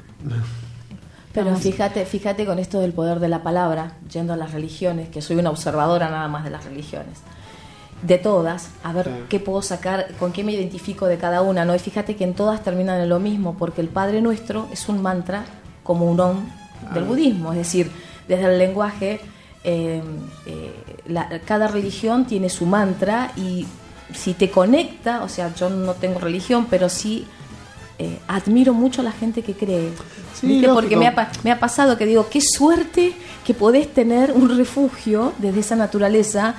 Pero fíjate, fíjate con esto del poder de la palabra, yendo a las religiones, que soy una observadora nada más de las religiones. De todas, a ver Sí. qué puedo sacar, con qué me identifico de cada una, ¿no? Y fíjate que en todas terminan en lo mismo, porque el Padre Nuestro es un mantra como un om del Ah. budismo, es decir, desde el lenguaje, eh, eh, la- cada religión tiene su mantra y si te conecta, o sea, yo no tengo religión, pero sí eh, admiro mucho a la gente que cree. Porque me ha, pa- me ha pasado que digo, qué suerte que podés tener un refugio desde esa naturaleza,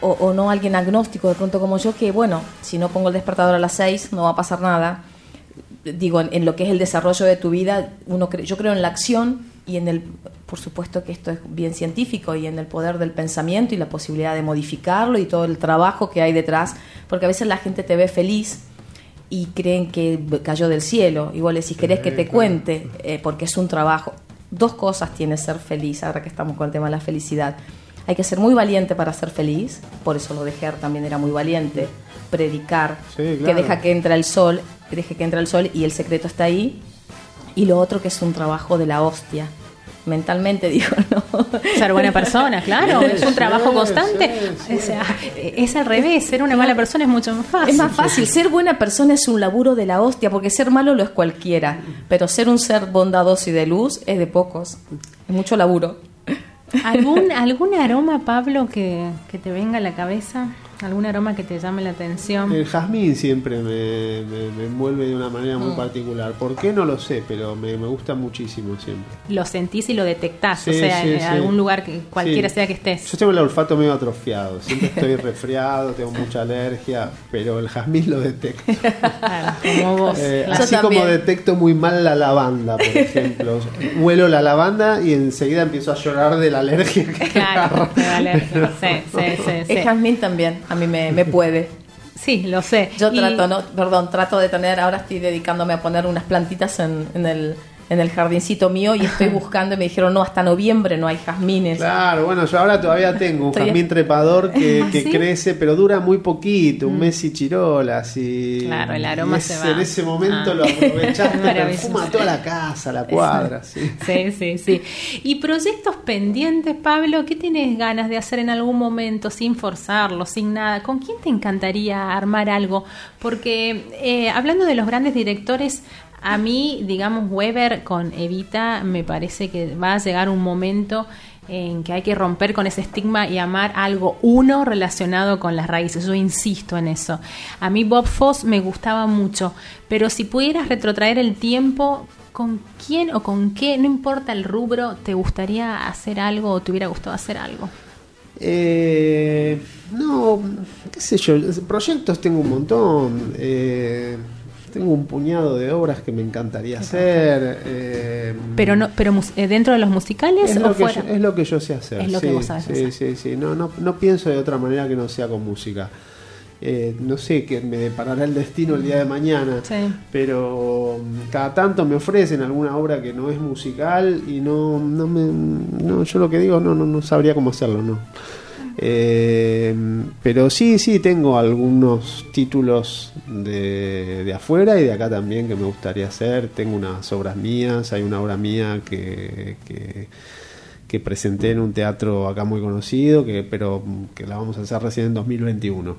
o, o no alguien agnóstico de pronto como yo, que bueno, si no pongo el despertador a las 6 no va a pasar nada. Digo, en, en lo que es el desarrollo de tu vida, uno cree- yo creo en la acción y en el, por supuesto que esto es bien científico, y en el poder del pensamiento y la posibilidad de modificarlo y todo el trabajo que hay detrás, porque a veces la gente te ve feliz y creen que cayó del cielo. Igual si querés que te cuente, eh, porque es un trabajo. Dos cosas tiene ser feliz, ahora que estamos con el tema de la felicidad. Hay que ser muy valiente para ser feliz, por eso lo de Ger también era muy valiente, predicar, Sí, que deja que entre el sol, deje que entre el sol y el secreto está ahí. Y lo otro que es un trabajo de la hostia, mentalmente, digo, ¿no? Ser buena persona, claro, es un trabajo constante. O sea, es al revés, ser una mala persona es mucho más fácil. Es más fácil, ser buena persona es un laburo de la hostia, porque ser malo lo es cualquiera, pero ser un ser bondadoso y de luz es de pocos, es mucho laburo. ¿Algún, ¿Algún aroma, Pablo, que, que te venga a la cabeza? ¿Algún aroma que te llame la atención? El jazmín siempre me, me- me envuelve de una manera muy particular. ¿Por qué? No lo sé, pero me, me gusta muchísimo siempre. Lo sentís y lo detectás, o Sí, sea, sí, en sí. algún lugar, que cualquiera Sí. sea que estés. Yo tengo el olfato medio atrofiado, siempre estoy resfriado, tengo mucha alergia, pero el jazmín lo detecto. Claro, como vos. Eh, claro. así como detecto muy mal la lavanda, por ejemplo. Huelo la lavanda y enseguida empiezo a llorar de la alergia que Claro, agarra. te va a leer. Sí, sí, sí, sí. El jazmín también, a mí me, me puede. Sí, lo sé. Yo Y- trato, no, perdón, trato de tener, ahora estoy dedicándome a poner unas plantitas en, en el, en el jardincito mío y estoy buscando y me dijeron, no, hasta noviembre no hay jazmines. Claro, bueno, yo ahora todavía tengo un Estoy- jazmín trepador que, ¿Ah, que sí? crece, pero dura muy poquito, un mes y chirolas. Y, Claro, el aroma y se ese- va. En ese momento Ah. lo aprovechaste, perfuma toda la casa, la cuadra. Sí. Sí, sí, sí. ¿Y proyectos pendientes, Pablo? ¿Qué tienes ganas de hacer en algún momento sin forzarlo, sin nada? ¿Con quién te encantaría armar algo? Porque eh, hablando de los grandes directores, a mí, digamos, Weber con Evita, me parece que va a llegar un momento en que hay que romper con ese estigma y amar algo uno relacionado con las raíces. Yo insisto en eso. A mí Bob Foss me gustaba mucho, pero si pudieras retrotraer el tiempo, ¿con quién o con qué, no importa el rubro, te gustaría hacer algo o te hubiera gustado hacer algo? Eh, no, qué sé yo, proyectos tengo un montón. eh, tengo un puñado de obras que me encantaría hacer. eh, Pero no, pero eh, dentro de los musicales es o lo, que fuera. yo, es lo que yo sé hacer. Es lo que sí, vos sabés sí, hacer. sí, sí. No, no, no pienso de otra manera que no sea con música. Eh, no sé qué me deparará el destino el día de mañana, Sí. pero mm, cada tanto me ofrecen alguna obra que no es musical y no, no me, no, yo lo que digo no, no, no sabría cómo hacerlo, no. Eh, pero sí, sí, tengo algunos títulos de, de afuera y de acá también que me gustaría hacer. Tengo unas obras mías, hay una obra mía que, que, que presenté en un teatro acá muy conocido, que, pero que la vamos a hacer recién en 2021.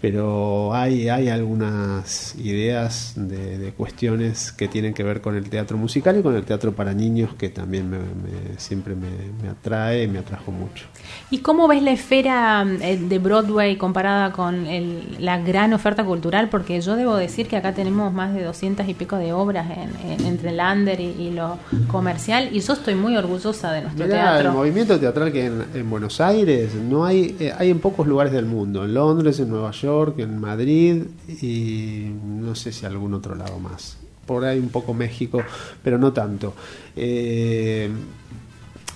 Pero hay, hay algunas ideas de, de cuestiones que tienen que ver con el teatro musical y con el teatro para niños que también me, me- siempre me, me atrae y me atrajo mucho. ¿Y cómo ves la esfera eh, de Broadway comparada con el- la gran oferta cultural? Porque yo debo decir que acá tenemos más de 200 y pico de obras en- en- entre el under y, y lo comercial y yo estoy muy orgullosa de nuestro Mirá, teatro. el movimiento teatral que en, en Buenos Aires no hay, eh, hay en pocos lugares del mundo, en Londres, en Nueva York, en Madrid y no sé si algún otro lado más. Por ahí un poco México, pero no tanto. Eh,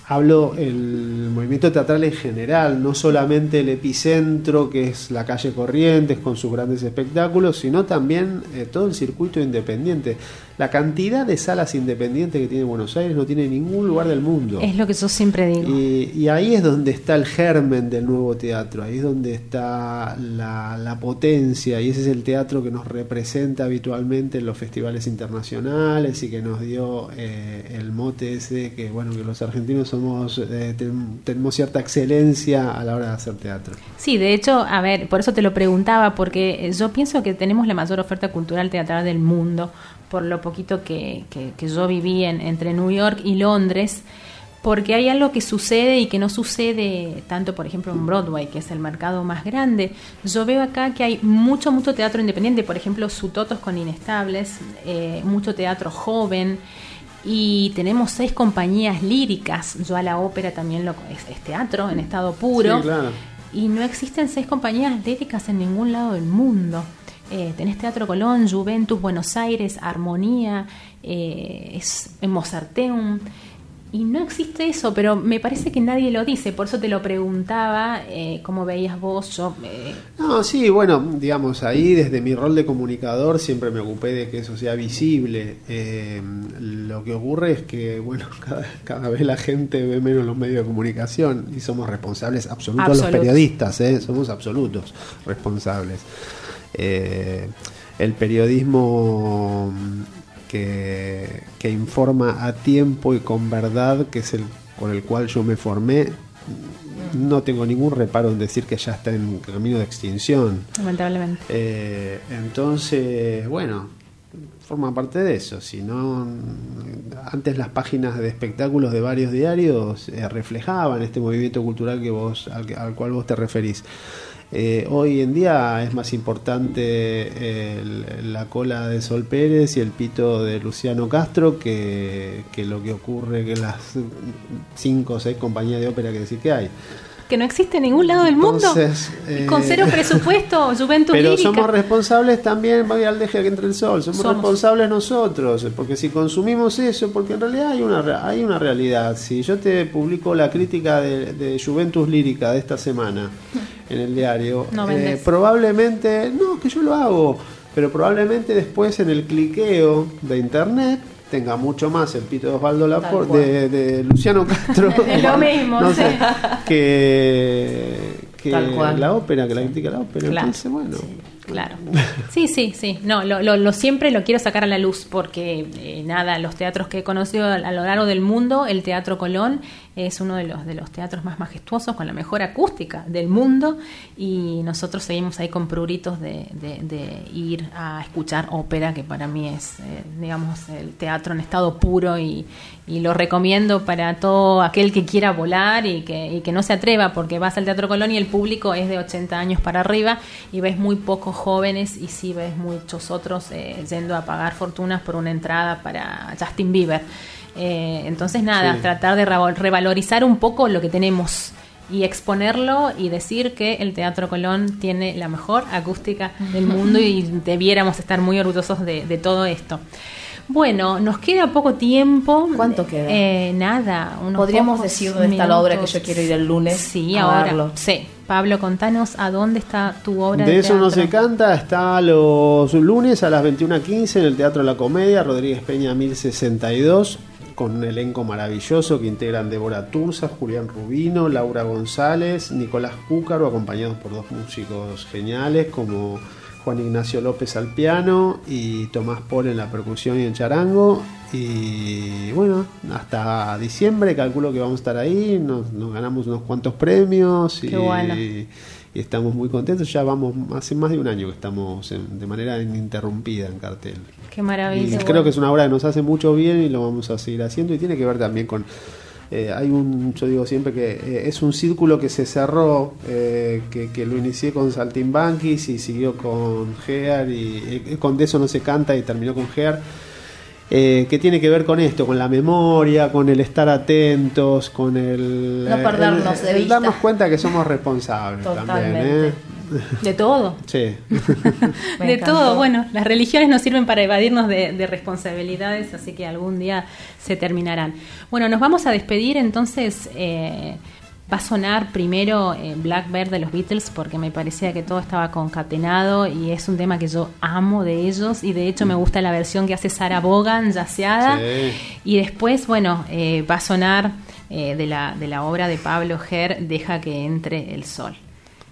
hablo el movimiento teatral en general, no solamente el epicentro que es la calle Corrientes con sus grandes espectáculos, sino también eh, todo el circuito independiente. La cantidad de salas independientes que tiene Buenos Aires no tiene en ningún lugar del mundo. Es lo que yo siempre digo. Y, y ahí es donde está el germen del nuevo teatro, ahí es donde está la, la potencia, y ese es el teatro que nos representa habitualmente en los festivales internacionales y que nos dio eh, el mote ese que, bueno, que los argentinos somos, eh, ten- tenemos cierta excelencia a la hora de hacer teatro. Sí, de hecho, a ver, por eso te lo preguntaba, porque yo pienso que tenemos la mayor oferta cultural teatral del mundo, por lo poquito que, que- que yo viví en- entre New York y Londres, porque hay algo que sucede y que no sucede tanto, por ejemplo, en Broadway, que es el mercado más grande. Yo veo acá que hay mucho, mucho teatro independiente, por ejemplo, Sutotos con Inestables, eh, mucho teatro joven. Y tenemos seis compañías líricas. Yo a la ópera también lo es, es teatro en estado puro. Sí, claro. Y no existen seis compañías líricas en ningún lado del mundo. Eh, tenés Teatro Colón, Juventus, Buenos Aires, Armonía, eh, es, en Mozarteum. Y no existe eso, pero me parece que nadie lo dice. Por eso te lo preguntaba, eh, cómo veías vos. Yo, eh, No, sí, bueno, digamos, ahí desde mi rol de comunicador siempre me ocupé de que eso sea visible. Eh, lo que ocurre es que, bueno, cada, cada vez la gente ve menos los medios de comunicación y somos responsables absolutos los periodistas, ¿eh? somos absolutos responsables. Eh, el periodismo que, que informa a tiempo y con verdad, que es el con el cual yo me formé, no tengo ningún reparo en decir que ya está en camino de extinción. Lamentablemente. Eh, entonces, bueno, forma parte de eso. Si no, antes las páginas de espectáculos de varios diarios eh, reflejaban este movimiento cultural que vos, al, al cual vos te referís. Eh, hoy en día es más importante el- la cola de Sol Pérez y el pito de Luciano Castro que, que lo que ocurre que las cinco o seis compañías de ópera que decir que hay. Que no existe en ningún lado del mundo. Con eh, cero presupuesto, Juventus Pero lírica. somos responsables también, voy al deje que entre el sol, somos, Somos. responsables nosotros, porque si consumimos eso, porque en realidad hay una, hay una realidad. Si yo te publico la crítica de, de Juventus Lírica de esta semana en el diario, No eh, probablemente, no, que yo lo hago, pero probablemente después en el cliqueo de internet tenga mucho más el pito de Osvaldo Lapor- cual. de, de Luciano Castro lo mismo, no sí. sé, que, que Tal cual. la ópera, que la crítica de la ópera. Claro. Entonces, bueno, Claro. Sí, sí, sí. No, lo, lo, lo siempre lo quiero sacar a la luz porque, eh, nada, los teatros que he conocido a, a lo largo del mundo, el Teatro Colón es uno de los, de los teatros más majestuosos, con la mejor acústica del mundo y nosotros seguimos ahí con pruritos de, de- de ir a escuchar ópera, que para mí es, eh, digamos, el teatro en estado puro y, y lo recomiendo para todo aquel que quiera volar y que, y que no se atreva, porque vas al Teatro Colón y el público es de 80 años para arriba y ves muy pocos jóvenes y sí ves muchos otros eh, yendo a pagar fortunas por una entrada para Justin Bieber. Eh, entonces, nada, Sí. tratar de revalorizar un poco lo que tenemos y exponerlo y decir que el Teatro Colón tiene la mejor acústica del mundo y debiéramos estar muy orgullosos de, de todo esto. Bueno, nos queda poco tiempo. ¿Cuánto queda? Eh, nada. unos Podríamos decir dónde está la obra que yo quiero ir el lunes Sí, a ahora. verlo. Sí. Pablo, contanos a dónde está tu obra de eso no teatro? se canta, está los lunes a las 21.15 en el Teatro La Comedia, Rodríguez Peña 1062, con un elenco maravilloso que integran Débora Turza, Julián Rubino, Laura González, Nicolás Cúcaro, acompañados por dos músicos geniales como Juan Ignacio López al piano y Tomás Paul en la percusión y en charango. Y bueno, hasta diciembre calculo que vamos a estar ahí, nos, nos ganamos unos cuantos premios y, Qué bueno. Y estamos muy contentos. Ya vamos, hace más de un año que estamos en- de manera ininterrumpida en cartel. Qué Y maravilla. creo que es una obra que nos hace mucho bien y lo vamos a seguir haciendo y tiene que ver también con... eh, hay un, yo digo siempre que eh, es un círculo que se cerró, eh, que, que lo inicié con Saltimbanquis y siguió con Gear y eh, con De eso no se canta y terminó con Gear. Eh, que tiene que ver con esto, con la memoria, con el estar atentos, con el, No eh, perdernos el- de el vista. darnos cuenta que somos responsables también. Totalmente. ¿eh? De todo. Sí. De encantó. todo, bueno, las religiones nos sirven para evadirnos de, de responsabilidades, así que algún día se terminarán. Bueno, nos vamos a despedir, entonces eh, va a sonar primero eh, Blackbird de los Beatles, porque me parecía que todo estaba concatenado y es un tema que yo amo de ellos, y de hecho me gusta la versión que hace Sarah Vaughan, yaceada. Sí. Y después, bueno, eh, va a sonar eh, de, la, de la obra de Pablo Ger, Deja que entre el sol.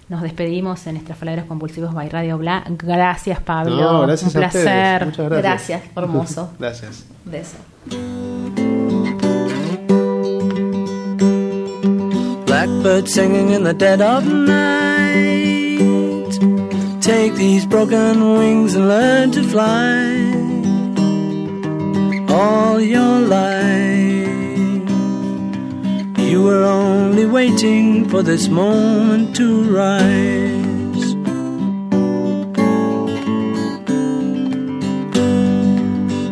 Nos despedimos en Estrafalarios Compulsivos by Radio Bla. Gracias, Pablo. No, gracias Un a placer. Muchas gracias. Gracias, hermoso. Gracias. De Blackbird singing in the dead of night. Take these broken wings and learn to fly. All your life, you were only waiting for this moment to rise.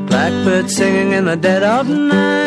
Blackbird singing in the dead of night.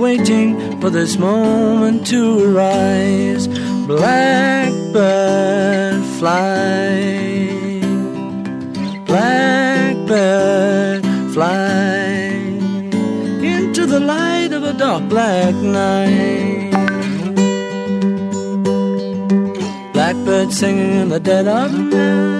Waiting for this moment to arise. Blackbird fly, blackbird fly into the light of a dark black night. Blackbird singing in the dead of night.